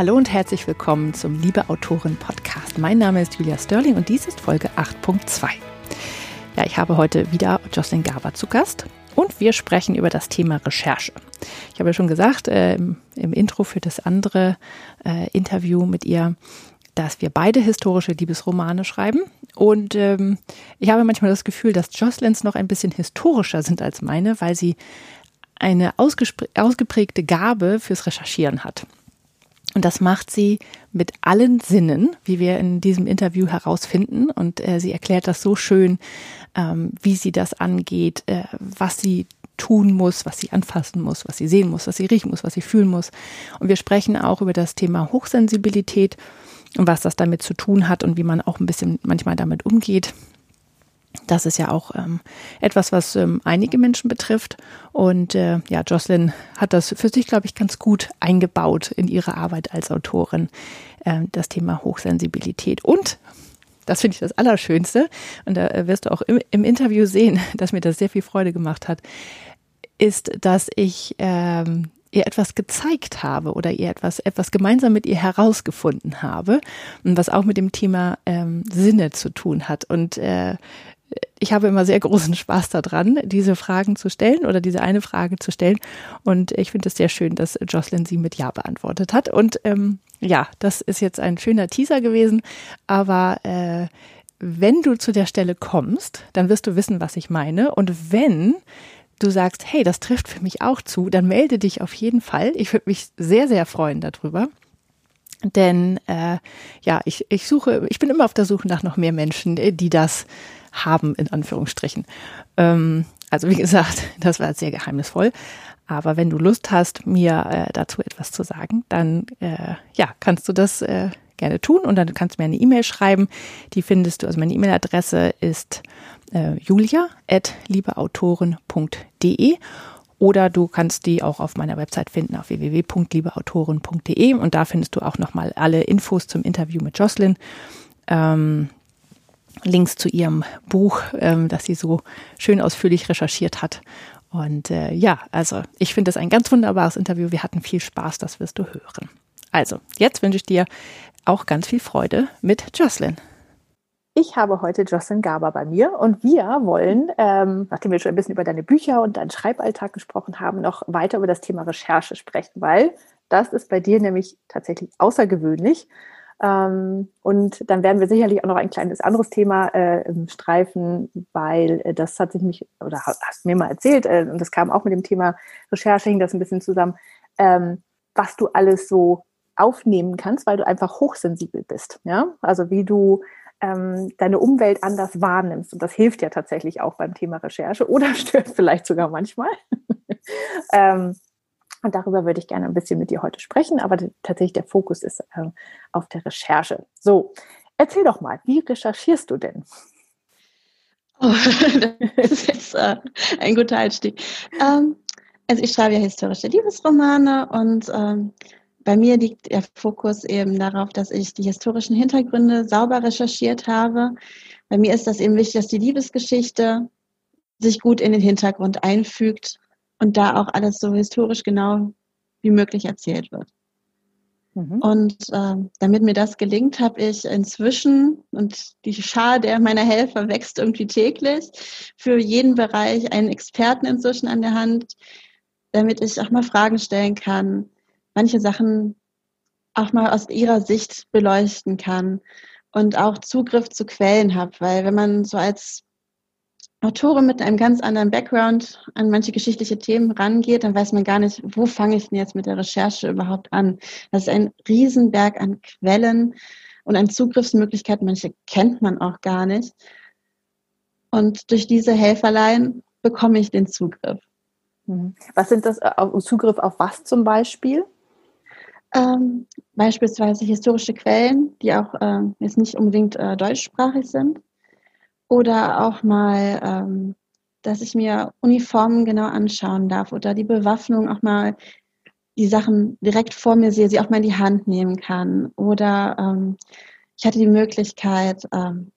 Hallo und herzlich willkommen zum Liebe Autorin Podcast. Mein Name ist Julia Sterling und dies ist Folge 8.2. Ja, ich habe heute wieder Jocelyn Gaber zu Gast und wir sprechen über das Thema Recherche. Ich habe ja schon gesagt äh, im, im, Intro für das andere äh, Interview mit ihr, dass wir beide historische Liebesromane schreiben. Und ähm, ich habe manchmal das Gefühl, dass Jocelyns noch ein bisschen historischer sind als meine, weil sie eine ausgeprägte Gabe fürs Recherchieren hat. Und das macht sie mit allen Sinnen, wie wir in diesem Interview herausfinden. Und äh, sie erklärt das so schön, ähm, wie sie das angeht, äh, was sie tun muss, was sie anfassen muss, was sie sehen muss, was sie riechen muss, was sie fühlen muss. Und wir sprechen auch über das Thema Hochsensibilität und was das damit zu tun hat und wie man auch ein bisschen manchmal damit umgeht. Das ist ja auch ähm, etwas, was ähm, einige Menschen betrifft. Und äh, ja, Jocelyn hat das für sich, glaube ich, ganz gut eingebaut in ihre Arbeit als Autorin, äh, das Thema Hochsensibilität. Und das finde ich das Allerschönste. Und da äh, wirst du auch im, im, Interview sehen, dass mir das sehr viel Freude gemacht hat, ist, dass ich ähm, ihr etwas gezeigt habe oder ihr etwas, etwas gemeinsam mit ihr herausgefunden habe was auch mit dem Thema ähm, Sinne zu tun hat. Und äh, ich habe immer sehr großen Spaß daran, diese Fragen zu stellen oder diese eine Frage zu stellen. Und ich finde es sehr schön, dass Jocelyn sie mit Ja beantwortet hat. Und ähm, ja, das ist jetzt ein schöner Teaser gewesen. Aber äh, wenn du zu der Stelle kommst, dann wirst du wissen, was ich meine. Und wenn du sagst, hey, das trifft für mich auch zu, dann melde dich auf jeden Fall. Ich würde mich sehr, sehr freuen darüber. Denn äh, ja, ich, ich suche, ich bin immer auf der Suche nach noch mehr Menschen, die das haben, in Anführungsstrichen. Ähm, also wie gesagt, das war sehr geheimnisvoll. Aber wenn du Lust hast, mir äh, dazu etwas zu sagen, dann äh, ja, kannst du das äh, gerne tun und dann kannst du mir eine E-Mail schreiben. Die findest du, also meine E-Mail-Adresse ist äh, julia.liebeautoren.de oder du kannst die auch auf meiner Website finden auf www.liebeautoren.de und da findest du auch nochmal alle Infos zum Interview mit Jocelyn. Ähm, Links zu ihrem Buch, ähm, das sie so schön ausführlich recherchiert hat. Und äh, ja, also ich finde es ein ganz wunderbares Interview. Wir hatten viel Spaß, das wirst du hören. Also, jetzt wünsche ich dir auch ganz viel Freude mit Jocelyn. Ich habe heute Jocelyn Gaber bei mir und wir wollen, ähm, nachdem wir schon ein bisschen über deine Bücher und deinen Schreiballtag gesprochen haben, noch weiter über das Thema Recherche sprechen, weil das ist bei dir nämlich tatsächlich außergewöhnlich. Ähm, und dann werden wir sicherlich auch noch ein kleines anderes Thema äh, streifen, weil äh, das hat sich mich, oder hast mir mal erzählt, äh, und das kam auch mit dem Thema Recherche, hing das ein bisschen zusammen, ähm, was du alles so aufnehmen kannst, weil du einfach hochsensibel bist. Ja? Also wie du ähm, deine Umwelt anders wahrnimmst. Und das hilft ja tatsächlich auch beim Thema Recherche oder stört vielleicht sogar manchmal. ähm, und darüber würde ich gerne ein bisschen mit dir heute sprechen, aber tatsächlich der Fokus ist äh, auf der Recherche. So, erzähl doch mal, wie recherchierst du denn? Oh, das ist jetzt äh, ein guter Einstieg. Ähm, also ich schreibe ja historische Liebesromane und ähm, bei mir liegt der Fokus eben darauf, dass ich die historischen Hintergründe sauber recherchiert habe. Bei mir ist das eben wichtig, dass die Liebesgeschichte sich gut in den Hintergrund einfügt und da auch alles so historisch genau wie möglich erzählt wird. Mhm. Und äh, damit mir das gelingt, habe ich inzwischen, und die Schar der meiner Helfer wächst irgendwie täglich, für jeden Bereich einen Experten inzwischen an der Hand, damit ich auch mal Fragen stellen kann, manche Sachen auch mal aus ihrer Sicht beleuchten kann und auch Zugriff zu Quellen habe, weil wenn man so als Autorin mit einem ganz anderen Background an manche geschichtliche Themen rangeht, dann weiß man gar nicht, wo fange ich denn jetzt mit der Recherche überhaupt an. Das ist ein Riesenberg an Quellen und an Zugriffsmöglichkeiten. Manche kennt man auch gar nicht. Und durch diese Helferlein bekomme ich den Zugriff. Mhm. Was sind das, äh, Zugriff auf was zum Beispiel? Ähm, beispielsweise historische Quellen, die auch äh, jetzt nicht unbedingt äh, deutschsprachig sind oder auch mal, ähm, dass ich mir Uniformen genau anschauen darf oder die Bewaffnung auch mal die Sachen direkt vor mir sehe, sie auch mal in die Hand nehmen kann. Oder ähm, ich hatte die Möglichkeit, ähm,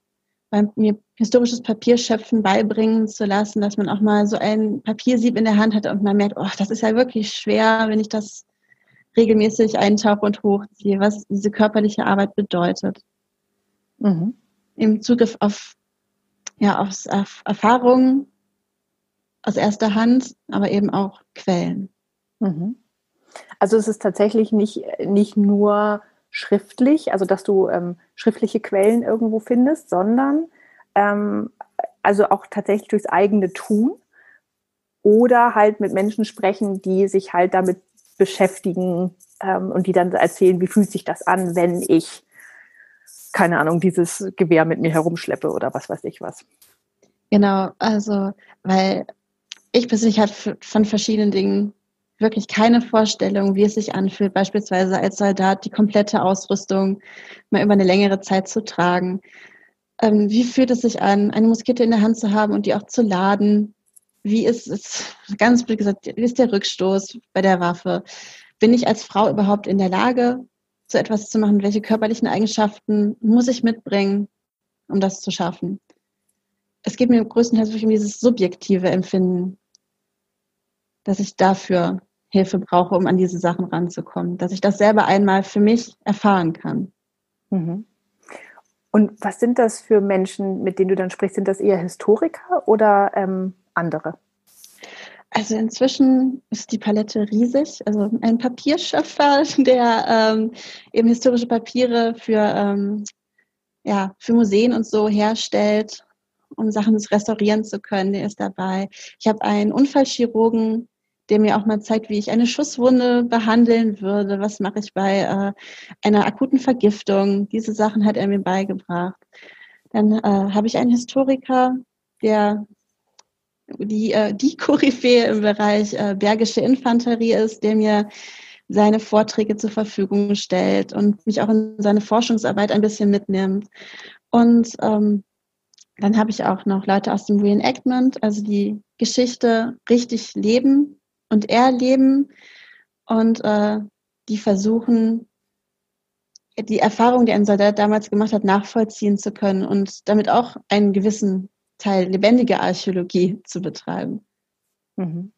mir historisches Papierschöpfen beibringen zu lassen, dass man auch mal so ein Papiersieb in der Hand hat und man merkt, oh, das ist ja wirklich schwer, wenn ich das regelmäßig eintauche und hochziehe, was diese körperliche Arbeit bedeutet. Mhm. Im Zugriff auf, ja, auf, Erfahrungen aus erster Hand, aber eben auch Quellen. Mhm. Also es ist tatsächlich nicht, nicht nur schriftlich, also dass du ähm, schriftliche Quellen irgendwo findest, sondern ähm, also auch tatsächlich durchs eigene Tun oder halt mit Menschen sprechen, die sich halt damit beschäftigen ähm, und die dann erzählen, wie fühlt sich das an, wenn ich, keine Ahnung, dieses Gewehr mit mir herumschleppe oder was weiß ich was. Genau, also weil ich persönlich habe von verschiedenen Dingen wirklich keine Vorstellung, wie es sich anfühlt, beispielsweise als Soldat die komplette Ausrüstung mal über eine längere Zeit zu tragen. Ähm, wie fühlt es sich an, eine Muskete in der Hand zu haben und die auch zu laden? Wie ist es, ganz blöd gesagt, wie ist der Rückstoß bei der Waffe? Bin ich als Frau überhaupt in der Lage, so etwas zu machen? Welche körperlichen Eigenschaften muss ich mitbringen, um das zu schaffen? Es geht mir größtenteils um dieses subjektive Empfinden dass ich dafür Hilfe brauche, um an diese Sachen ranzukommen, dass ich das selber einmal für mich erfahren kann. Mhm. Und was sind das für Menschen, mit denen du dann sprichst? Sind das eher Historiker oder ähm, andere? Also inzwischen ist die Palette riesig. Also ein Papierschöpfer, der ähm, eben historische Papiere für, ähm, ja, für Museen und so herstellt, um Sachen restaurieren zu können, der ist dabei. Ich habe einen Unfallchirurgen, der mir auch mal zeigt, wie ich eine Schusswunde behandeln würde. Was mache ich bei äh, einer akuten Vergiftung? Diese Sachen hat er mir beigebracht. Dann äh, habe ich einen Historiker, der die, äh, die Koryphäe im Bereich äh, bergische Infanterie ist, der mir seine Vorträge zur Verfügung stellt und mich auch in seine Forschungsarbeit ein bisschen mitnimmt. Und ähm, dann habe ich auch noch Leute aus dem Reenactment, also die Geschichte richtig leben, und erleben und äh, die versuchen, die Erfahrung, die ein Soldat damals gemacht hat, nachvollziehen zu können und damit auch einen gewissen Teil lebendige Archäologie zu betreiben. Mhm.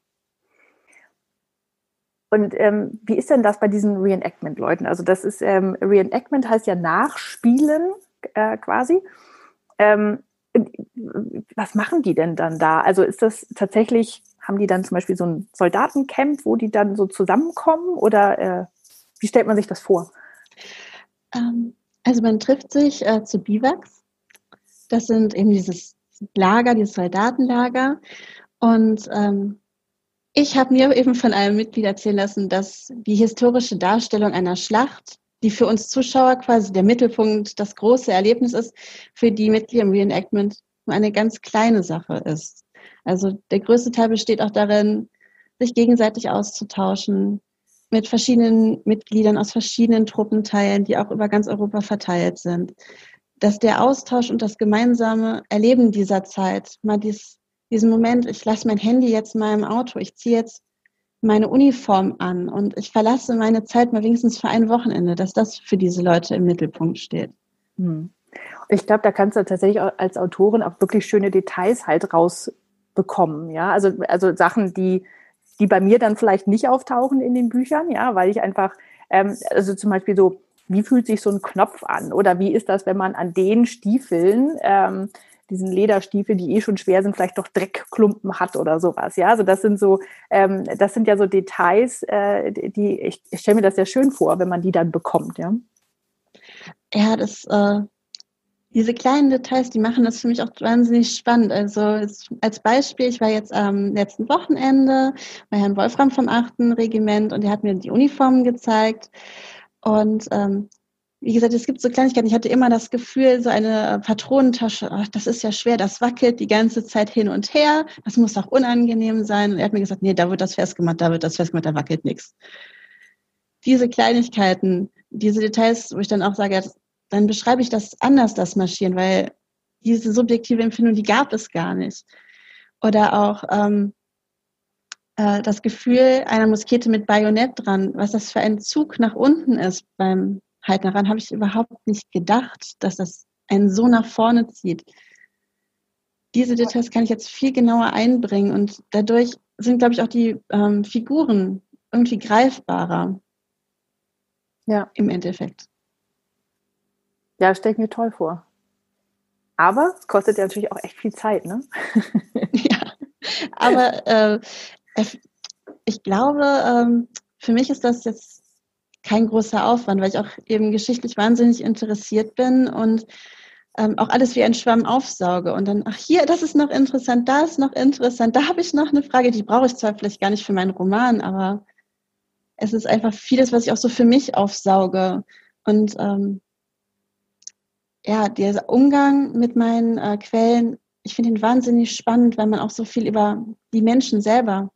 Und ähm, wie ist denn das bei diesen Reenactment-Leuten? Also das ist, ähm, Reenactment heißt ja Nachspielen äh, quasi. Ähm, was machen die denn dann da? Also ist das tatsächlich haben die dann zum Beispiel so ein Soldatencamp, wo die dann so zusammenkommen oder äh, wie stellt man sich das vor? Ähm, also man trifft sich äh, zu Biwaks. Das sind eben dieses Lager, dieses Soldatenlager. Und ähm, ich habe mir eben von einem Mitglied erzählen lassen, dass die historische Darstellung einer Schlacht, die für uns Zuschauer quasi der Mittelpunkt, das große Erlebnis ist, für die Mitglieder im Reenactment nur eine ganz kleine Sache ist. Also der größte Teil besteht auch darin, sich gegenseitig auszutauschen mit verschiedenen Mitgliedern aus verschiedenen Truppenteilen, die auch über ganz Europa verteilt sind. Dass der Austausch und das gemeinsame Erleben dieser Zeit, mal dies, diesen Moment, ich lasse mein Handy jetzt mal im Auto, ich ziehe jetzt meine Uniform an und ich verlasse meine Zeit mal wenigstens für ein Wochenende, dass das für diese Leute im Mittelpunkt steht. Hm. Ich glaube, da kannst du tatsächlich als Autorin auch wirklich schöne Details halt raus bekommen. Ja, also, also Sachen, die, die bei mir dann vielleicht nicht auftauchen in den Büchern, ja, weil ich einfach, ähm, also zum Beispiel so, wie fühlt sich so ein Knopf an? Oder wie ist das, wenn man an den Stiefeln, ähm, diesen Lederstiefel, die eh schon schwer sind, vielleicht doch Dreckklumpen hat oder sowas. Ja, also das sind so, ähm, das sind ja so Details, äh, die ich, ich stelle mir das sehr schön vor, wenn man die dann bekommt, ja. Ja, das äh, diese kleinen Details, die machen das für mich auch wahnsinnig spannend. Also als Beispiel, ich war jetzt am letzten Wochenende bei Herrn Wolfram vom 8. Regiment und er hat mir die Uniformen gezeigt. Und ähm, wie gesagt, es gibt so Kleinigkeiten. Ich hatte immer das Gefühl, so eine Patronentasche, ach, das ist ja schwer, das wackelt die ganze Zeit hin und her. Das muss auch unangenehm sein. Und er hat mir gesagt, nee, da wird das festgemacht, da wird das festgemacht, da wackelt nichts. Diese Kleinigkeiten, diese Details, wo ich dann auch sage, dann beschreibe ich das anders, das Marschieren, weil diese subjektive Empfindung, die gab es gar nicht. Oder auch ähm, äh, das Gefühl einer Muskete mit Bajonett dran, was das für ein Zug nach unten ist beim Halten daran, habe ich überhaupt nicht gedacht, dass das einen so nach vorne zieht. Diese Details kann ich jetzt viel genauer einbringen und dadurch sind, glaube ich, auch die ähm, Figuren irgendwie greifbarer. Ja. Im Endeffekt. Ja, stelle ich mir toll vor. Aber es kostet ja natürlich auch echt viel Zeit, ne? ja, aber äh, ich glaube, ähm, für mich ist das jetzt kein großer Aufwand, weil ich auch eben geschichtlich wahnsinnig interessiert bin und ähm, auch alles wie ein Schwamm aufsauge und dann, ach hier, das ist noch interessant, da ist noch interessant, da habe ich noch eine Frage, die brauche ich zwar vielleicht gar nicht für meinen Roman, aber es ist einfach vieles, was ich auch so für mich aufsauge. Und ähm, ja, dieser Umgang mit meinen äh, Quellen, ich finde ihn wahnsinnig spannend, weil man auch so viel über die Menschen selber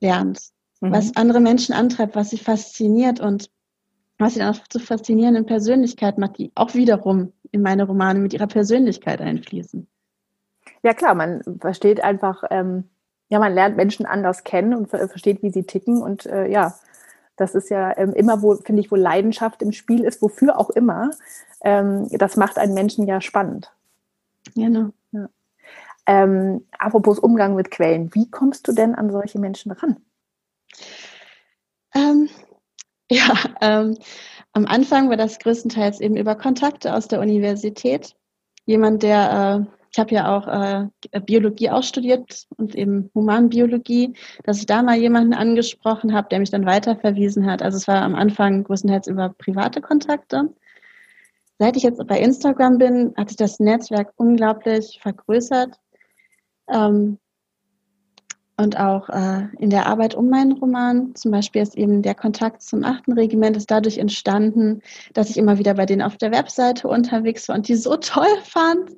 lernt, mhm. was andere Menschen antreibt, was sie fasziniert und was sie dann auch zu faszinierenden Persönlichkeiten macht, die auch wiederum in meine Romane mit ihrer Persönlichkeit einfließen. Ja klar, man versteht einfach, ähm, ja, man lernt Menschen anders kennen und versteht, wie sie ticken und äh, ja, das ist ja ähm, immer, wo, finde ich, wo Leidenschaft im Spiel ist, wofür auch immer. Ähm, das macht einen Menschen ja spannend. Genau. Ähm, apropos Umgang mit Quellen, wie kommst du denn an solche Menschen ran? Ähm, ja, ähm, am Anfang war das größtenteils eben über Kontakte aus der Universität. Jemand, der, äh, ich habe ja auch äh, Biologie auch studiert und eben Humanbiologie, dass ich da mal jemanden angesprochen habe, der mich dann weiterverwiesen hat. Also es war am Anfang größtenteils über private Kontakte. Seit ich jetzt bei Instagram bin, hat sich das Netzwerk unglaublich vergrößert. Ähm, und auch äh, in der Arbeit um meinen Roman, zum Beispiel ist eben der Kontakt zum achten Regiment, ist dadurch entstanden, dass ich immer wieder bei denen auf der Webseite unterwegs war und die so toll fand,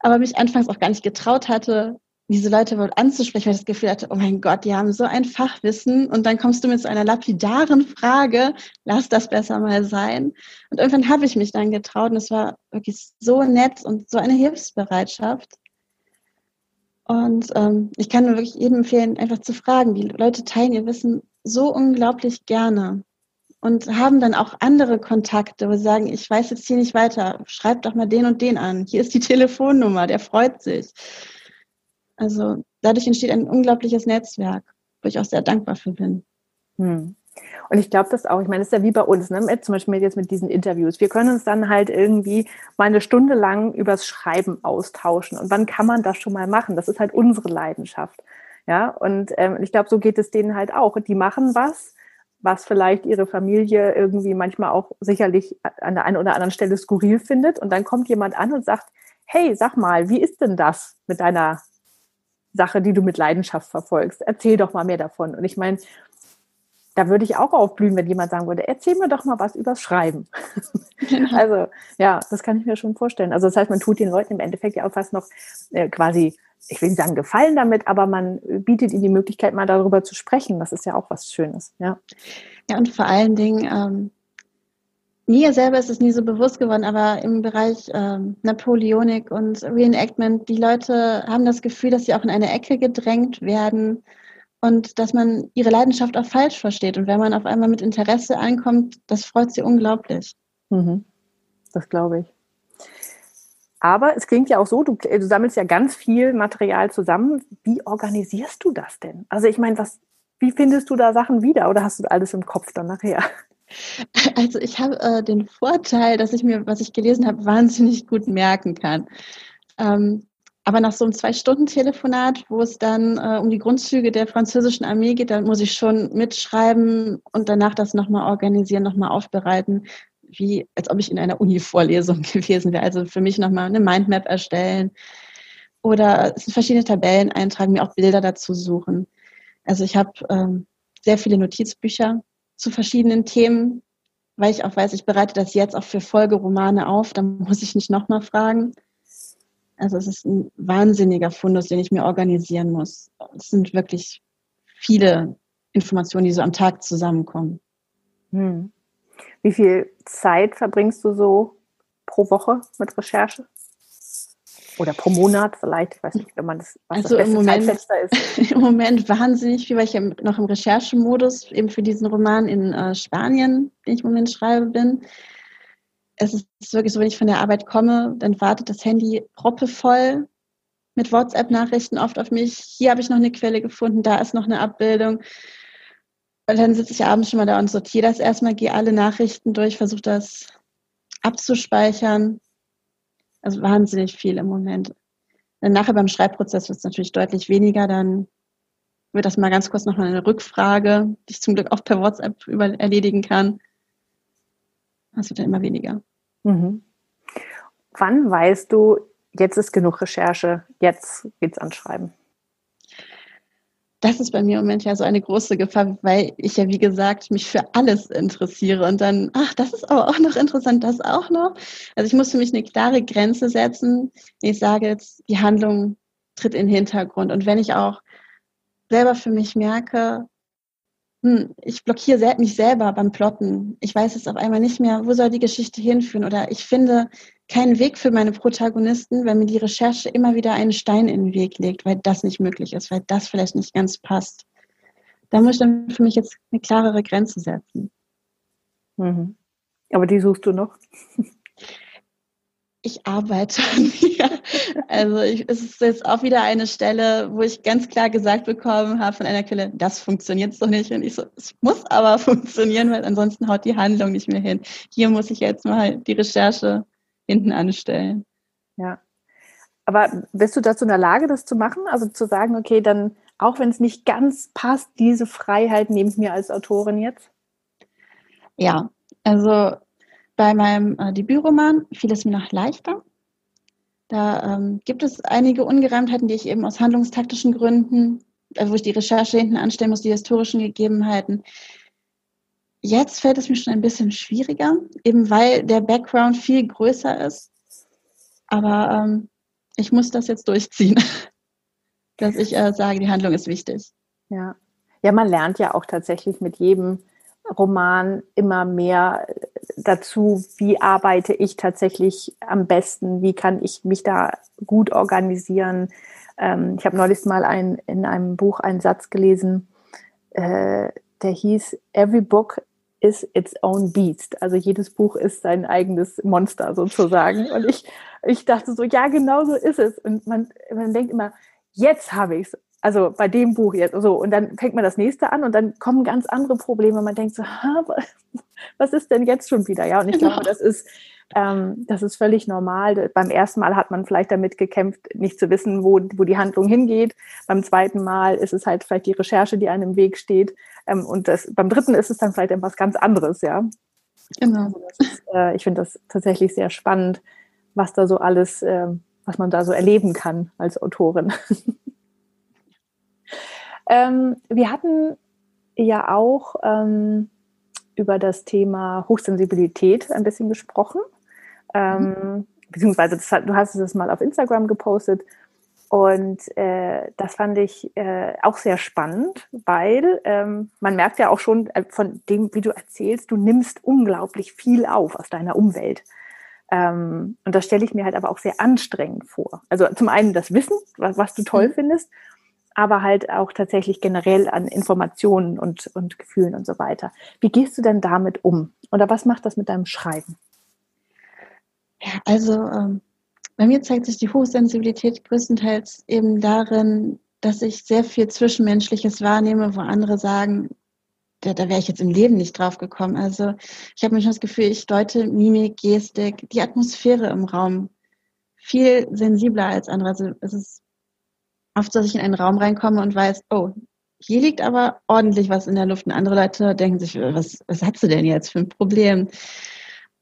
aber mich anfangs auch gar nicht getraut hatte, diese Leute wohl anzusprechen, weil ich das Gefühl hatte, oh mein Gott, die haben so ein Fachwissen und dann kommst du mit so einer lapidaren Frage, lass das besser mal sein. Und irgendwann habe ich mich dann getraut und es war wirklich so nett und so eine Hilfsbereitschaft. Und ähm, ich kann nur wirklich jedem empfehlen, einfach zu fragen. Die Leute teilen ihr Wissen so unglaublich gerne und haben dann auch andere Kontakte, wo sie sagen, ich weiß jetzt hier nicht weiter, schreib doch mal den und den an. Hier ist die Telefonnummer, der freut sich. Also dadurch entsteht ein unglaubliches Netzwerk, wo ich auch sehr dankbar für bin. Hm. Und ich glaube das auch. Ich meine, das ist ja wie bei uns, ne? zum Beispiel jetzt mit diesen Interviews. Wir können uns dann halt irgendwie mal eine Stunde lang übers Schreiben austauschen. Und wann kann man das schon mal machen? Das ist halt unsere Leidenschaft. Ja, und ähm, ich glaube, so geht es denen halt auch. Die machen was, was vielleicht ihre Familie irgendwie manchmal auch sicherlich an der einen oder anderen Stelle skurril findet. Und dann kommt jemand an und sagt, hey, sag mal, wie ist denn das mit deiner Sache, die du mit Leidenschaft verfolgst? Erzähl doch mal mehr davon. Und ich meine, da würde ich auch aufblühen, wenn jemand sagen würde, erzähl mir doch mal was übers Schreiben. Genau. Also ja, das kann ich mir schon vorstellen. Also das heißt, man tut den Leuten im Endeffekt ja auch fast noch äh, quasi, ich will nicht sagen Gefallen damit, aber man bietet ihnen die Möglichkeit, mal darüber zu sprechen. Das ist ja auch was Schönes. Ja, ja und vor allen Dingen, ähm, mir selber ist es nie so bewusst geworden, aber im Bereich ähm, Napoleonik und Reenactment, die Leute haben das Gefühl, dass sie auch in eine Ecke gedrängt werden und dass man ihre Leidenschaft auch falsch versteht. Und wenn man auf einmal mit Interesse ankommt, das freut sie unglaublich. Mhm. Das glaube ich. Aber es klingt ja auch so, du, du, sammelst ja ganz viel Material zusammen. Wie organisierst du das denn? Also ich meine, was, wie findest du da Sachen wieder oder hast du alles im Kopf dann nachher? Also ich habe äh, den Vorteil, dass ich mir, was ich gelesen habe, wahnsinnig gut merken kann. Ähm, aber nach so einem Zwei-Stunden-Telefonat, wo es dann äh, um die Grundzüge der französischen Armee geht, dann muss ich schon mitschreiben und danach das nochmal organisieren, nochmal aufbereiten, wie als ob ich in einer Uni-Vorlesung gewesen wäre. Also für mich nochmal eine Mindmap erstellen oder verschiedene Tabellen eintragen, mir auch Bilder dazu suchen. Also ich habe ähm, sehr viele Notizbücher zu verschiedenen Themen, weil ich auch weiß, ich bereite das jetzt auch für Folgeromane auf, dann muss ich nicht nochmal fragen. Also es ist ein wahnsinniger Fundus, den ich mir organisieren muss. Es sind wirklich viele Informationen, die so am Tag zusammenkommen. Hm. Wie viel Zeit verbringst du so pro Woche mit Recherche? Oder pro Monat vielleicht, ich weiß nicht, wenn man das, was also das im Moment, ist. Im Moment wahnsinnig viel, weil ich noch im Recherchemodus eben für diesen Roman in äh, Spanien, den ich im Moment schreibe, bin es ist wirklich so, wenn ich von der Arbeit komme, dann wartet das Handy proppevoll mit WhatsApp-Nachrichten oft auf mich. Hier habe ich noch eine Quelle gefunden, da ist noch eine Abbildung. Weil dann sitze ich abends schon mal da und sortiere das erstmal, gehe alle Nachrichten durch, versuche das abzuspeichern. Also wahnsinnig viel im Moment. Dann nachher beim Schreibprozess wird es natürlich deutlich weniger. Dann wird das mal ganz kurz nochmal eine Rückfrage, die ich zum Glück auch per WhatsApp über erledigen kann. Das wird dann immer weniger. Mhm. Wann weißt du, jetzt ist genug Recherche, jetzt geht's ans Schreiben? Das ist bei mir im Moment ja so eine große Gefahr, weil ich ja, wie gesagt, mich für alles interessiere und dann, ach, das ist aber auch noch interessant, das auch noch. Also ich muss für mich eine klare Grenze setzen. Ich sage jetzt, die Handlung tritt in den Hintergrund. Und wenn ich auch selber für mich merke, hm, ich blockiere mich selber beim Plotten. Ich weiß jetzt auf einmal nicht mehr, wo soll die Geschichte hinführen oder ich finde keinen Weg für meine Protagonisten, wenn mir die Recherche immer wieder einen Stein in den Weg legt, weil das nicht möglich ist, weil das vielleicht nicht ganz passt. Da muss ich dann für mich jetzt eine klarere Grenze setzen. Mhm. Aber die suchst du noch? ich arbeite an mir. Also ich, es ist jetzt auch wieder eine Stelle, wo ich ganz klar gesagt bekommen habe von einer Quelle, das funktioniert so nicht. Und ich so, es muss aber funktionieren, weil ansonsten haut die Handlung nicht mehr hin. Hier muss ich jetzt mal die Recherche hinten anstellen. Ja. Aber bist du dazu in der Lage, das zu machen? Also zu sagen, okay, dann, auch wenn es nicht ganz passt, diese Freiheit nehme ich mir als Autorin jetzt? Ja, also bei meinem äh, Debütroman fiel es mir noch leichter. Da ähm, gibt es einige Ungereimtheiten, die ich eben aus handlungstaktischen Gründen, äh, wo ich die Recherche hinten anstellen muss, die historischen Gegebenheiten. Jetzt fällt es mir schon ein bisschen schwieriger, eben weil der Background viel größer ist. Aber ähm, ich muss das jetzt durchziehen, dass ich äh, sage, die Handlung ist wichtig. Ja. ja, man lernt ja auch tatsächlich mit jedem Roman immer mehr dazu, wie arbeite ich tatsächlich am besten, wie kann ich mich da gut organisieren. Ähm, ich habe neulich mal ein, in einem Buch einen Satz gelesen, äh, der hieß Every book is its own beast. Also jedes Buch ist sein eigenes Monster sozusagen. Und ich, ich dachte so, ja, genau so ist es. Und man, man denkt immer, jetzt habe ich es also bei dem Buch jetzt so und dann fängt man das nächste an und dann kommen ganz andere Probleme. Man denkt so, was ist denn jetzt schon wieder? Ja, und ich genau. glaube, das ist ähm, das ist völlig normal. Beim ersten Mal hat man vielleicht damit gekämpft, nicht zu wissen, wo, wo die Handlung hingeht. Beim zweiten Mal ist es halt vielleicht die Recherche, die einem im Weg steht. Ähm, und das, beim dritten ist es dann vielleicht etwas ganz anderes, ja. Genau. Also ist, äh, ich finde das tatsächlich sehr spannend, was da so alles, äh, was man da so erleben kann als Autorin. Ähm, wir hatten ja auch ähm, über das Thema Hochsensibilität ein bisschen gesprochen. Ähm, mhm. Beziehungsweise das, du hast es mal auf Instagram gepostet. Und äh, das fand ich äh, auch sehr spannend, weil ähm, man merkt ja auch schon äh, von dem, wie du erzählst, du nimmst unglaublich viel auf aus deiner Umwelt. Ähm, und das stelle ich mir halt aber auch sehr anstrengend vor. Also zum einen das Wissen, was, was du toll mhm. findest, aber halt auch tatsächlich generell an Informationen und, und Gefühlen und so weiter. Wie gehst du denn damit um? Oder was macht das mit deinem Schreiben? Also ähm, bei mir zeigt sich die Hochsensibilität größtenteils eben darin, dass ich sehr viel Zwischenmenschliches wahrnehme, wo andere sagen, da, da wäre ich jetzt im Leben nicht drauf gekommen. Also ich habe manchmal das Gefühl, ich deute Mimik, Gestik, die Atmosphäre im Raum viel sensibler als andere. Also es ist oft, dass ich in einen Raum reinkomme und weiß, oh, hier liegt aber ordentlich was in der Luft. Und andere Leute denken sich, was, was hast du denn jetzt für ein Problem?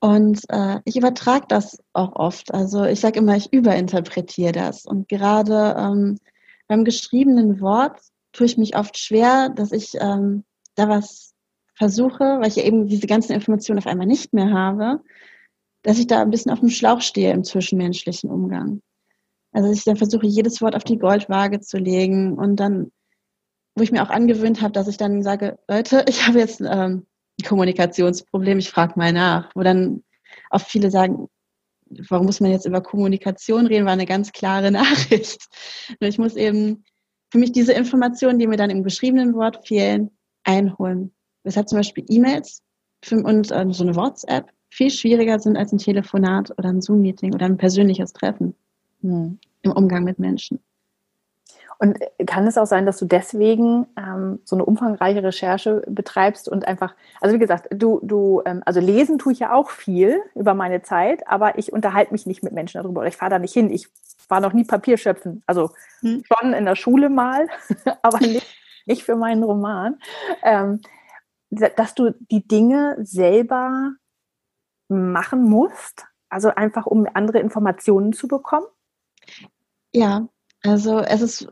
Und äh, ich übertrage das auch oft. Also ich sage immer, ich überinterpretiere das. Und gerade ähm, beim geschriebenen Wort tue ich mich oft schwer, dass ich ähm, da was versuche, weil ich ja eben diese ganzen Informationen auf einmal nicht mehr habe, dass ich da ein bisschen auf dem Schlauch stehe im zwischenmenschlichen Umgang. Also ich dann versuche, jedes Wort auf die Goldwaage zu legen und dann, wo ich mir auch angewöhnt habe, dass ich dann sage, Leute, ich habe jetzt ähm, ein Kommunikationsproblem, ich frage mal nach, wo dann auch viele sagen, warum muss man jetzt über Kommunikation reden, war eine ganz klare Nachricht. Nur ich muss eben für mich diese Informationen, die mir dann im geschriebenen Wort fehlen, einholen. Weshalb zum Beispiel E-Mails und äh, so eine WhatsApp viel schwieriger sind als ein Telefonat oder ein Zoom-Meeting oder ein persönliches Treffen hm. im Umgang mit Menschen. Und kann es auch sein, dass du deswegen ähm, so eine umfangreiche Recherche betreibst und einfach, also wie gesagt, du, du, ähm, also lesen tue ich ja auch viel über meine Zeit, aber ich unterhalte mich nicht mit Menschen darüber oder ich fahre da nicht hin. Ich war noch nie Papier schöpfen. Also hm. schon in der Schule mal, aber nicht, nicht für meinen Roman. Ähm, dass du die Dinge selber machen musst, also einfach um andere Informationen zu bekommen? Ja, also es ist,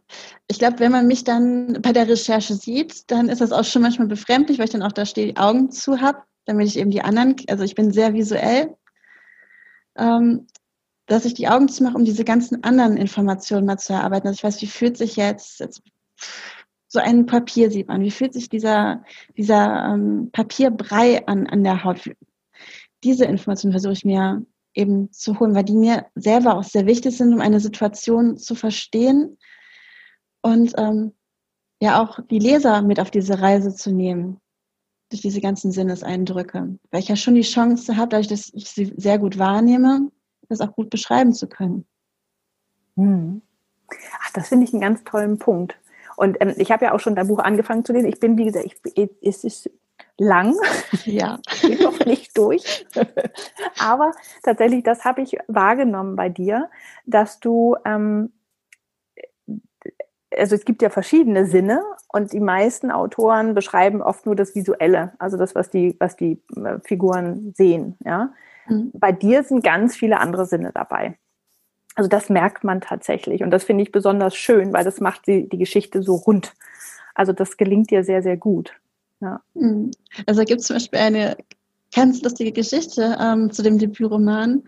ich glaube, wenn man mich dann bei der Recherche sieht, dann ist das auch schon manchmal befremdlich, weil ich dann auch da stehe, die Augen zu habe, damit ich eben die anderen, also ich bin sehr visuell, ähm, dass ich die Augen zu mache, um diese ganzen anderen Informationen mal zu erarbeiten. Also ich weiß, wie fühlt sich jetzt, jetzt so ein Papiersieb an, wie fühlt sich dieser, dieser ähm, Papierbrei an, an der Haut. Diese Informationen versuche ich mir eben zu holen, weil die mir selber auch sehr wichtig sind, um eine Situation zu verstehen und ähm, ja auch die Leser mit auf diese Reise zu nehmen durch diese ganzen Sinneseindrücke, weil ich ja schon die Chance habe, dadurch, dass ich sie sehr gut wahrnehme, das auch gut beschreiben zu können. Hm. Ach, das finde ich einen ganz tollen Punkt. Und ähm, ich habe ja auch schon dein Buch angefangen zu lesen. Ich bin, wie gesagt, ich, es ist lang. Ja. Geht noch nicht durch. Aber tatsächlich, das habe ich wahrgenommen bei dir, dass du, ähm, also es gibt ja verschiedene Sinne und die meisten Autoren beschreiben oft nur das Visuelle, also das, was die, was die äh, Figuren sehen. Ja? Mhm. Bei dir sind ganz viele andere Sinne dabei. Also das merkt man tatsächlich und das finde ich besonders schön, weil das macht die, die Geschichte so rund. Also das gelingt dir sehr, sehr gut. Ja. Mhm. Also gibt es zum Beispiel eine ganz lustige Geschichte ähm, zu dem Debütroman.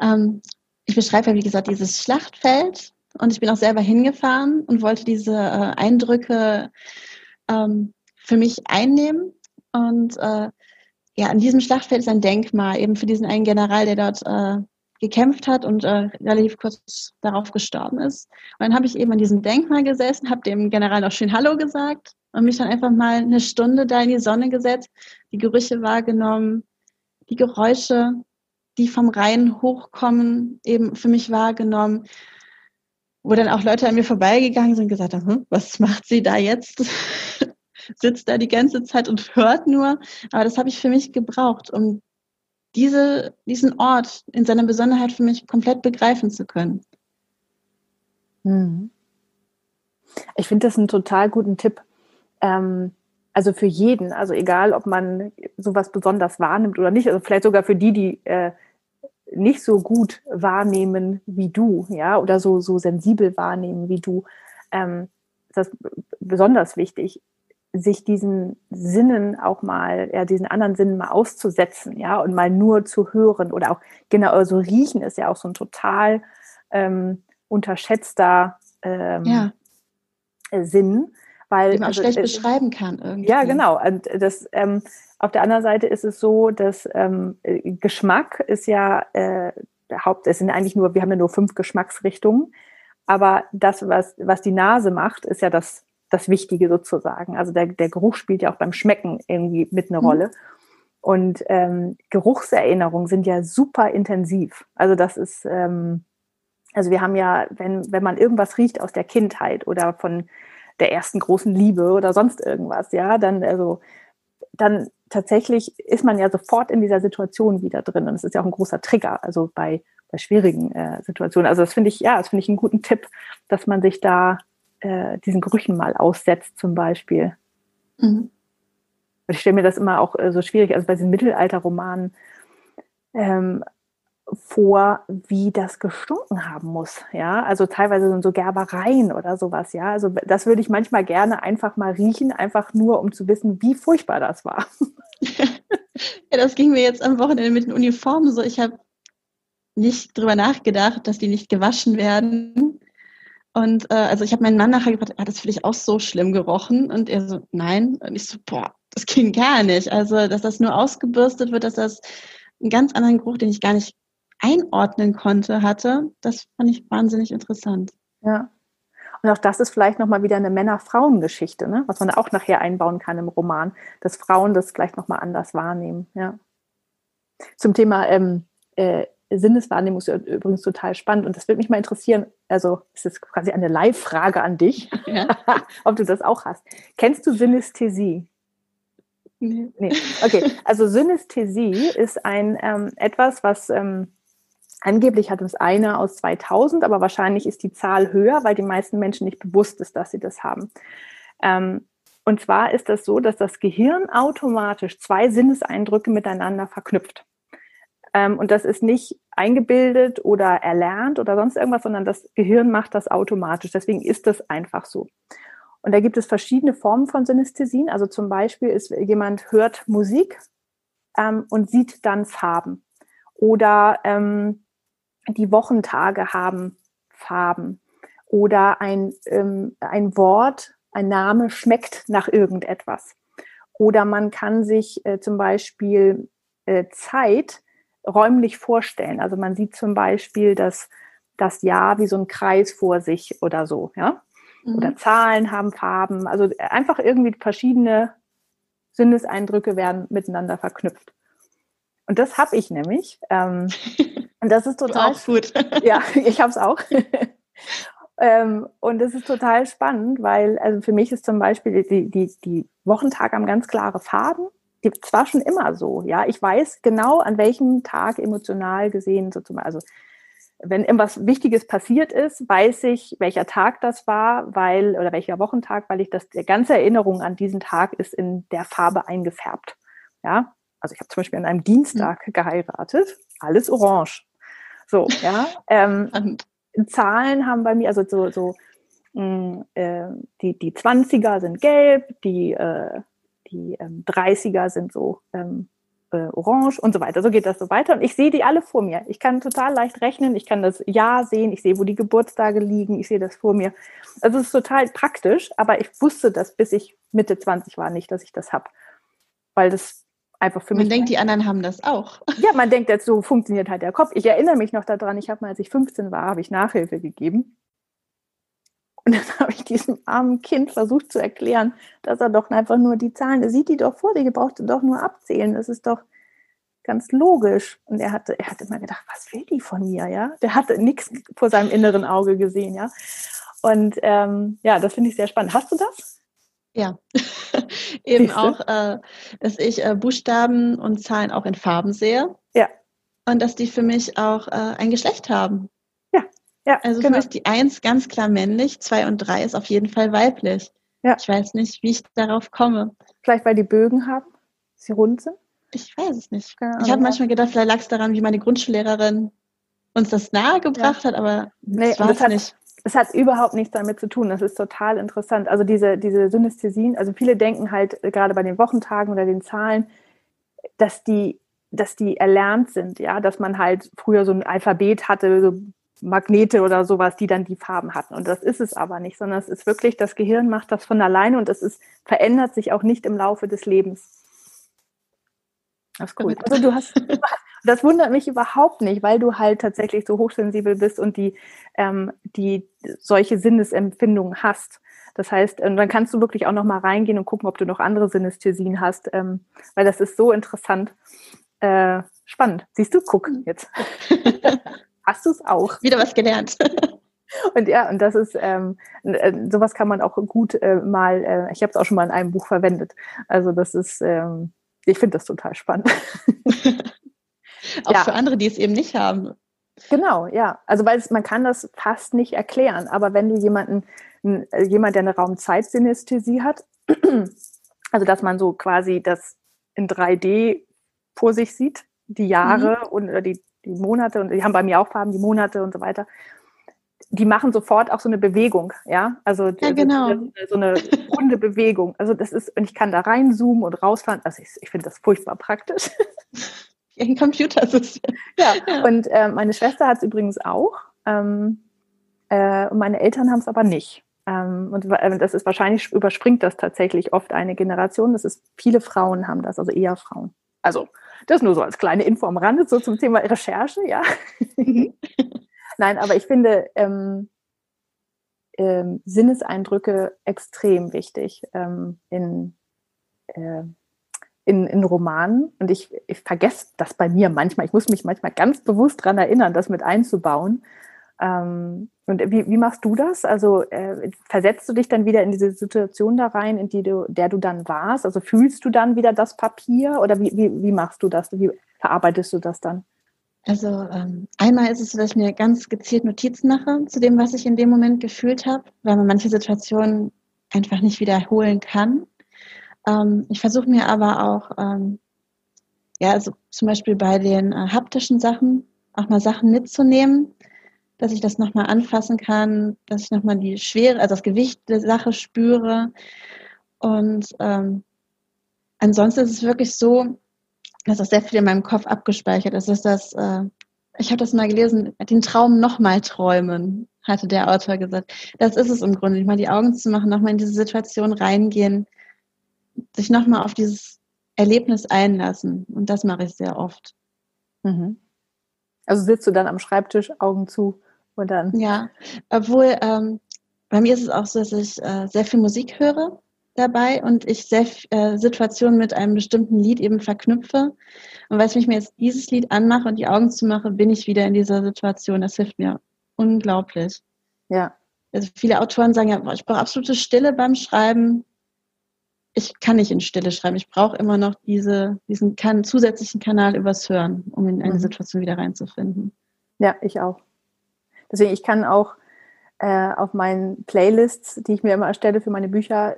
Ähm, ich beschreibe ja, wie gesagt, dieses Schlachtfeld und ich bin auch selber hingefahren und wollte diese äh, Eindrücke ähm, für mich einnehmen. Und äh, ja, an diesem Schlachtfeld ist ein Denkmal eben für diesen einen General, der dort äh, gekämpft hat und äh, relativ kurz darauf gestorben ist. Und dann habe ich eben an diesem Denkmal gesessen, habe dem General noch schön Hallo gesagt und mich dann einfach mal eine Stunde da in die Sonne gesetzt, die Gerüche wahrgenommen, die Geräusche, die vom Rhein hochkommen, eben für mich wahrgenommen, wo dann auch Leute an mir vorbeigegangen sind und gesagt haben, hm, was macht sie da jetzt? Sitzt da die ganze Zeit und hört nur. Aber das habe ich für mich gebraucht, um diese, diesen Ort in seiner Besonderheit für mich komplett begreifen zu können. Hm. Ich finde das einen total guten Tipp. Ähm, also für jeden, also egal, ob man sowas besonders wahrnimmt oder nicht, also vielleicht sogar für die, die äh, nicht so gut wahrnehmen wie du, ja, oder so, so sensibel wahrnehmen wie du, ähm, ist das besonders wichtig, sich diesen Sinnen auch mal, ja, diesen anderen Sinnen mal auszusetzen, ja, und mal nur zu hören oder auch, genau, also riechen ist ja auch so ein total ähm, unterschätzter ähm, ja. Sinn, weil den man also, schlecht äh, beschreiben kann irgendwie. Ja, genau. Und das ähm, auf der anderen Seite ist es so, dass ähm, Geschmack ist ja äh, der Haupt, es sind eigentlich nur, wir haben ja nur fünf Geschmacksrichtungen, aber das, was, was die Nase macht, ist ja das das Wichtige sozusagen. Also der, der Geruch spielt ja auch beim Schmecken irgendwie mit eine mhm. Rolle. Und ähm, Geruchserinnerungen sind ja super intensiv. Also das ist, ähm, also wir haben ja, wenn, wenn man irgendwas riecht aus der Kindheit oder von der ersten großen Liebe oder sonst irgendwas, ja, dann, also, dann tatsächlich ist man ja sofort in dieser Situation wieder drin. Und es ist ja auch ein großer Trigger, also bei, bei schwierigen äh, Situationen. Also das finde ich, ja, das finde ich einen guten Tipp, dass man sich da äh, diesen Gerüchen mal aussetzt zum Beispiel. Mhm. Ich stelle mir das immer auch äh, so schwierig, also bei diesen Mittelalterromanen ähm, vor, wie das gestunken haben muss. Ja, also teilweise sind so Gerbereien oder sowas. Ja, also das würde ich manchmal gerne einfach mal riechen, einfach nur, um zu wissen, wie furchtbar das war. ja, das ging mir jetzt am Wochenende mit den Uniformen so. Ich habe nicht drüber nachgedacht, dass die nicht gewaschen werden. Und äh, also ich habe meinen Mann nachher gefragt, hat das dich auch so schlimm gerochen? Und er so, nein. Und ich so, boah, das ging gar nicht. Also, dass das nur ausgebürstet wird, dass das einen ganz anderen Geruch, den ich gar nicht einordnen konnte, hatte, das fand ich wahnsinnig interessant. Ja. Und auch das ist vielleicht nochmal wieder eine Männer-Frauen-Geschichte, ne? was man auch nachher einbauen kann im Roman, dass Frauen das vielleicht nochmal anders wahrnehmen. Ja. Zum Thema ähm, äh, Sinneswahrnehmung ist übrigens total spannend und das würde mich mal interessieren. Also es ist quasi eine Live-Frage an dich, ja. ob du das auch hast. Kennst du Synästhesie? Nee. nee. Okay, also Synästhesie ist ein ähm, etwas, was ähm, angeblich hat es einer aus 2000, aber wahrscheinlich ist die Zahl höher, weil die meisten Menschen nicht bewusst ist, dass sie das haben. Ähm, und zwar ist das so, dass das Gehirn automatisch zwei Sinneseindrücke miteinander verknüpft. Ähm, und das ist nicht eingebildet oder erlernt oder sonst irgendwas, sondern das Gehirn macht das automatisch. Deswegen ist das einfach so. Und da gibt es verschiedene Formen von Synästhesien. Also zum Beispiel ist jemand hört Musik ähm, und sieht dann Farben. Oder ähm, die Wochentage haben Farben. Oder ein, ähm, ein Wort, ein Name schmeckt nach irgendetwas. Oder man kann sich äh, zum Beispiel äh, Zeit räumlich vorstellen. Also man sieht zum Beispiel das, das Jahr wie so ein Kreis vor sich oder so, ja. Mhm. Oder Zahlen haben Farben. Also einfach irgendwie verschiedene Sinneseindrücke werden miteinander verknüpft. Und das habe ich nämlich. Ähm, und das ist total auch gut. ja, ich habe es auch. ähm, und das ist total spannend, weil also für mich ist zum Beispiel die, die, die Wochentage haben ganz klare Farben die zwar schon immer so, ja. Ich weiß genau, an welchem Tag emotional gesehen, so zum, also wenn irgendwas Wichtiges passiert ist, weiß ich, welcher Tag das war, weil, oder welcher Wochentag, weil ich das, die ganze Erinnerung an diesen Tag ist in der Farbe eingefärbt. Ja. Also ich habe zum Beispiel an einem Dienstag mhm. geheiratet, alles orange. So, ja. Ähm, Zahlen haben bei mir, also so, so mh, mm, äh, die, die 20er sind gelb, die äh, die ähm, 30er sind so ähm, äh, orange und so weiter. So geht das so weiter. Und ich sehe die alle vor mir. Ich kann total leicht rechnen. Ich kann das Jahr sehen. Ich sehe, wo die Geburtstage liegen. Ich sehe das vor mir. Also es ist total praktisch. Aber ich wusste das, bis ich Mitte 20 war, nicht, dass ich das habe. Weil das einfach für man mich. Man denkt, die anderen haben das auch. Ja, man denkt jetzt, so funktioniert halt der Kopf. Ich erinnere mich noch daran, ich habe mal, als ich 15 war, habe ich Nachhilfe gegeben. Und dann habe ich diesem armen Kind versucht zu erklären, dass er doch einfach nur die Zahlen, er sieht die doch vor sich, er braucht doch nur abzählen. Das ist doch ganz logisch. Und er hatte, er hatte immer gedacht, was will die von mir, ja? Der hatte nichts vor seinem inneren Auge gesehen, ja. Und ähm, ja, das finde ich sehr spannend. Hast du das? Ja, eben auch, äh, dass ich äh, Buchstaben und Zahlen auch in Farben sehe. Ja. Und dass die für mich auch äh, ein Geschlecht haben. Ja, also genau. für mich die Eins ganz klar männlich, zwei und drei ist auf jeden Fall weiblich. Ja. Ich weiß nicht, wie ich darauf komme. Vielleicht weil die Bögen haben, sie rund sind? Ich weiß es nicht. Keine ich habe manchmal gedacht, vielleicht lag es daran, wie meine Grundschullehrerin uns das nahegebracht ja. hat, aber nee, das, das hat, nicht. Es hat überhaupt nichts damit zu tun. Das ist total interessant. Also diese, diese Synästhesien, also viele denken halt äh, gerade bei den Wochentagen oder den Zahlen, dass die, dass die erlernt sind, ja, dass man halt früher so ein Alphabet hatte, so Magnete oder sowas, die dann die Farben hatten. Und das ist es aber nicht, sondern es ist wirklich, das Gehirn macht das von alleine und es ist, verändert sich auch nicht im Laufe des Lebens. Das ist cool. Also du hast, das wundert mich überhaupt nicht, weil du halt tatsächlich so hochsensibel bist und die, ähm, die solche Sinnesempfindungen hast. Das heißt, dann kannst du wirklich auch noch mal reingehen und gucken, ob du noch andere Synästhesien hast, ähm, weil das ist so interessant. Äh, spannend. Siehst du, guck jetzt. Hast du es auch? Wieder was gelernt. Und ja, und das ist, ähm, äh, sowas kann man auch gut äh, mal, äh, ich habe es auch schon mal in einem Buch verwendet. Also das ist, ähm, ich finde das total spannend. auch ja. für andere, die es eben nicht haben. Genau, ja. Also weil es, man kann das fast nicht erklären, aber wenn du jemanden, äh, jemand, der eine Raumzeitsynästhesie hat, also dass man so quasi das in 3D vor sich sieht, die Jahre mhm. und oder die die Monate und die haben bei mir auch Farben, die Monate und so weiter. Die machen sofort auch so eine Bewegung, ja. Also ja, genau. so eine runde Bewegung. Also das ist, und ich kann da reinzoomen und rausfahren. Also ich, ich finde das furchtbar praktisch. Ein Computersystem. Ja. ja. Und äh, meine Schwester hat es übrigens auch. Ähm, äh, und meine Eltern haben es aber nicht. Ähm, und äh, das ist wahrscheinlich überspringt das tatsächlich oft eine Generation. Das ist viele Frauen haben das, also eher Frauen. Also das nur so als kleine Info am Rande, so zum Thema Recherche, ja. Mhm. Nein, aber ich finde ähm, ähm, Sinneseindrücke extrem wichtig ähm, in, äh, in, in Romanen und ich, ich vergesse das bei mir manchmal. Ich muss mich manchmal ganz bewusst daran erinnern, das mit einzubauen. Ähm, und wie, wie machst du das? Also äh, versetzt du dich dann wieder in diese Situation da rein, in die du, der du dann warst? Also fühlst du dann wieder das Papier oder wie, wie, wie machst du das? Wie verarbeitest du das dann? Also ähm, einmal ist es so, dass ich mir ganz gezielt Notizen mache zu dem, was ich in dem Moment gefühlt habe, weil man manche Situationen einfach nicht wiederholen kann. Ähm, ich versuche mir aber auch, ähm, ja, also zum Beispiel bei den äh, haptischen Sachen auch mal Sachen mitzunehmen, dass ich das nochmal anfassen kann, dass ich nochmal die Schwere, also das Gewicht der Sache spüre. Und ähm, ansonsten ist es wirklich so, dass das sehr viel in meinem Kopf abgespeichert ist. ist das, äh, ich habe das mal gelesen, den Traum nochmal träumen, hatte der Autor gesagt. Das ist es im Grunde, mal die Augen zu machen, nochmal in diese Situation reingehen, sich nochmal auf dieses Erlebnis einlassen. Und das mache ich sehr oft. Mhm. Also sitzt du dann am Schreibtisch, Augen zu und dann. Ja, obwohl ähm, bei mir ist es auch so, dass ich äh, sehr viel Musik höre dabei und ich sehr äh, Situationen mit einem bestimmten Lied eben verknüpfe. Und weil ich mir jetzt dieses Lied anmache und die Augen zumache, bin ich wieder in dieser Situation. Das hilft mir unglaublich. Ja. Also viele Autoren sagen ja, ich brauche absolute Stille beim Schreiben ich kann nicht in Stille schreiben. Ich brauche immer noch diese, diesen kan zusätzlichen Kanal übers Hören, um in eine mhm. Situation wieder reinzufinden. Ja, ich auch. Deswegen, ich kann auch äh, auf meinen Playlists, die ich mir immer erstelle für meine Bücher,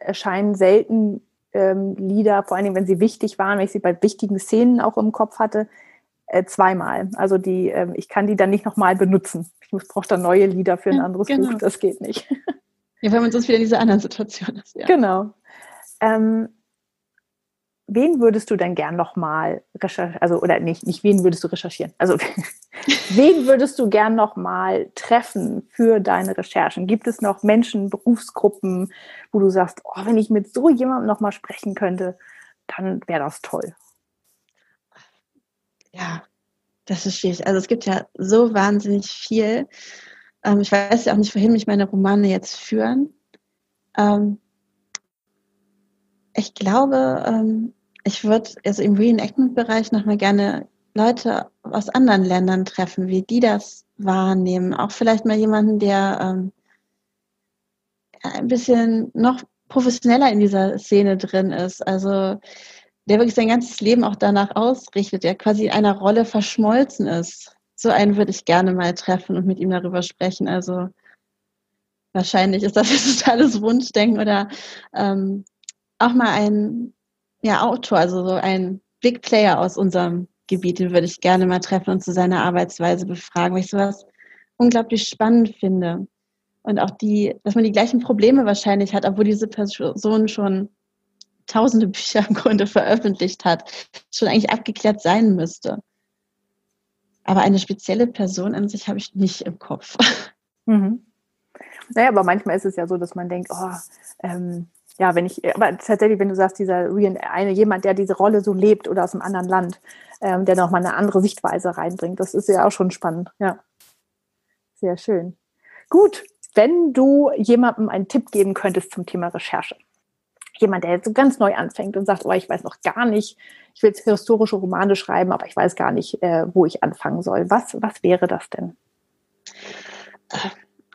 erscheinen selten ähm, Lieder, vor allen Dingen, wenn sie wichtig waren, wenn ich sie bei wichtigen Szenen auch im Kopf hatte, äh, zweimal. Also die, äh, ich kann die dann nicht nochmal benutzen. Ich brauche dann neue Lieder für ein anderes genau. Buch, das geht nicht. Ja, weil man sonst wieder in dieser anderen Situation ist. Ja. Genau, ähm, wen würdest du denn gern nochmal recherchieren? Also, oder nicht, nicht wen würdest du recherchieren? Also, wen würdest du gern nochmal treffen für deine Recherchen? Gibt es noch Menschen, Berufsgruppen, wo du sagst, oh, wenn ich mit so jemandem nochmal sprechen könnte, dann wäre das toll? Ja, das ist schwierig. Also, es gibt ja so wahnsinnig viel. Ähm, ich weiß ja auch nicht, wohin mich meine Romane jetzt führen. Ähm, ich glaube, ähm, ich würde also im Reenactment-Bereich nochmal gerne Leute aus anderen Ländern treffen, wie die das wahrnehmen. Auch vielleicht mal jemanden, der ähm, ein bisschen noch professioneller in dieser Szene drin ist. Also der wirklich sein ganzes Leben auch danach ausrichtet, der quasi in einer Rolle verschmolzen ist. So einen würde ich gerne mal treffen und mit ihm darüber sprechen. Also wahrscheinlich ist das jetzt totales Wunschdenken oder ähm, auch mal ein ja, Autor, also so ein Big Player aus unserem Gebiet, den würde ich gerne mal treffen und zu seiner Arbeitsweise befragen, weil ich sowas unglaublich spannend finde. Und auch die, dass man die gleichen Probleme wahrscheinlich hat, obwohl diese Person schon tausende Bücher im Grunde veröffentlicht hat, schon eigentlich abgeklärt sein müsste. Aber eine spezielle Person an sich habe ich nicht im Kopf. Mhm. Naja, aber manchmal ist es ja so, dass man denkt, oh, ähm, ja, wenn ich, aber tatsächlich, wenn du sagst, dieser eine, jemand, der diese Rolle so lebt oder aus einem anderen Land, ähm, der nochmal eine andere Sichtweise reinbringt, das ist ja auch schon spannend. Ja. Sehr schön. Gut, wenn du jemandem einen Tipp geben könntest zum Thema Recherche, jemand, der jetzt so ganz neu anfängt und sagt, oh, ich weiß noch gar nicht, ich will jetzt historische Romane schreiben, aber ich weiß gar nicht, äh, wo ich anfangen soll. Was, was wäre das denn?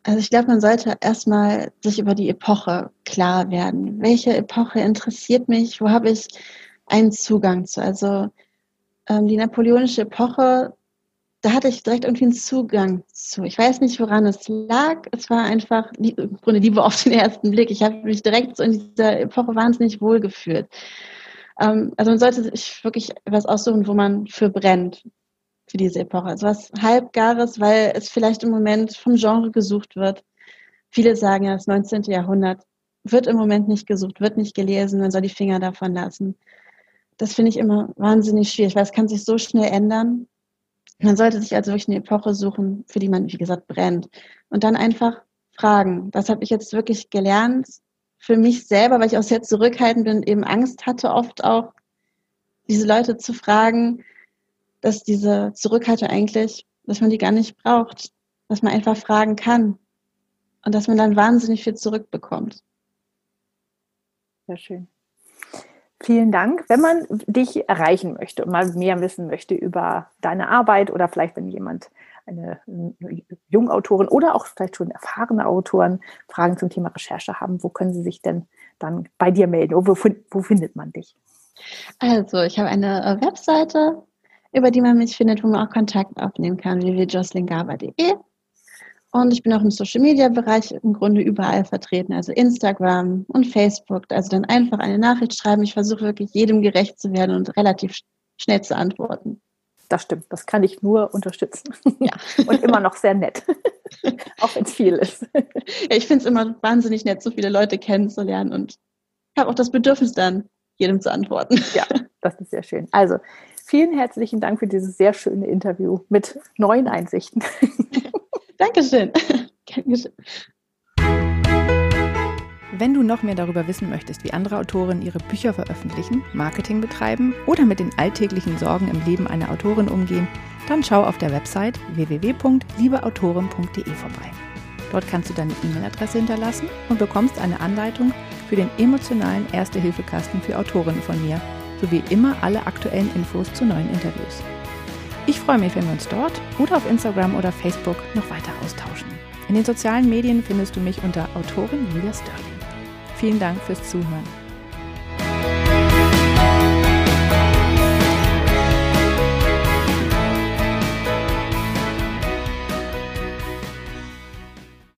Also ich glaube, man sollte erstmal sich über die Epoche klar werden. Welche Epoche interessiert mich? Wo habe ich einen Zugang zu? Also ähm, die napoleonische Epoche, da hatte ich direkt irgendwie einen Zugang zu. Ich weiß nicht, woran es lag. Es war einfach im Grunde Liebe auf den ersten Blick. Ich habe mich direkt so in dieser Epoche wahnsinnig wohlgefühlt. Ähm, also man sollte sich wirklich etwas aussuchen, wo man für brennt für diese Epoche. Also was Halbgares, weil es vielleicht im Moment vom Genre gesucht wird. Viele sagen ja, das 19. Jahrhundert wird im Moment nicht gesucht, wird nicht gelesen, man soll die Finger davon lassen. Das finde ich immer wahnsinnig schwierig, weil es kann sich so schnell ändern. Man sollte sich also wirklich eine Epoche suchen, für die man, wie gesagt, brennt. Und dann einfach fragen, was habe ich jetzt wirklich gelernt für mich selber, weil ich auch sehr zurückhaltend bin, eben Angst hatte, oft auch diese Leute zu fragen, dass diese Zurückhaltung eigentlich, dass man die gar nicht braucht, dass man einfach fragen kann und dass man dann wahnsinnig viel zurückbekommt. Sehr schön. Vielen Dank. Wenn man dich erreichen möchte und mal mehr wissen möchte über deine Arbeit oder vielleicht, wenn jemand eine, eine Jungautorin oder auch vielleicht schon erfahrene Autoren Fragen zum Thema Recherche haben, wo können sie sich denn dann bei dir melden? Wo, wo findet man dich? Also, ich habe eine Webseite, über die man mich findet, wo man auch Kontakt aufnehmen kann, www.jocelyngaber.de. Und ich bin auch im Social Media Bereich im Grunde überall vertreten, also Instagram und Facebook. Also dann einfach eine Nachricht schreiben. Ich versuche wirklich jedem gerecht zu werden und relativ schnell zu antworten. Das stimmt, das kann ich nur unterstützen. Ja. Und immer noch sehr nett, auch wenn es viel ist. Ich finde es immer wahnsinnig nett, so viele Leute kennenzulernen und habe auch das Bedürfnis dann, jedem zu antworten. Ja, das ist sehr schön. Also, vielen herzlichen Dank für dieses sehr schöne Interview mit neuen Einsichten. Dankeschön. Dankeschön. Wenn du noch mehr darüber wissen möchtest, wie andere Autoren ihre Bücher veröffentlichen, Marketing betreiben oder mit den alltäglichen Sorgen im Leben einer Autorin umgehen, dann schau auf der Website www.liebeautorin.de vorbei. Dort kannst du deine E-Mail-Adresse hinterlassen und bekommst eine Anleitung für den emotionalen Erste-Hilfe-Kasten für Autorinnen von mir, sowie immer alle aktuellen Infos zu neuen Interviews. Ich freue mich, wenn wir uns dort oder auf Instagram oder Facebook noch weiter austauschen. In den sozialen Medien findest du mich unter Autorin Julia Sterling. Vielen Dank fürs Zuhören.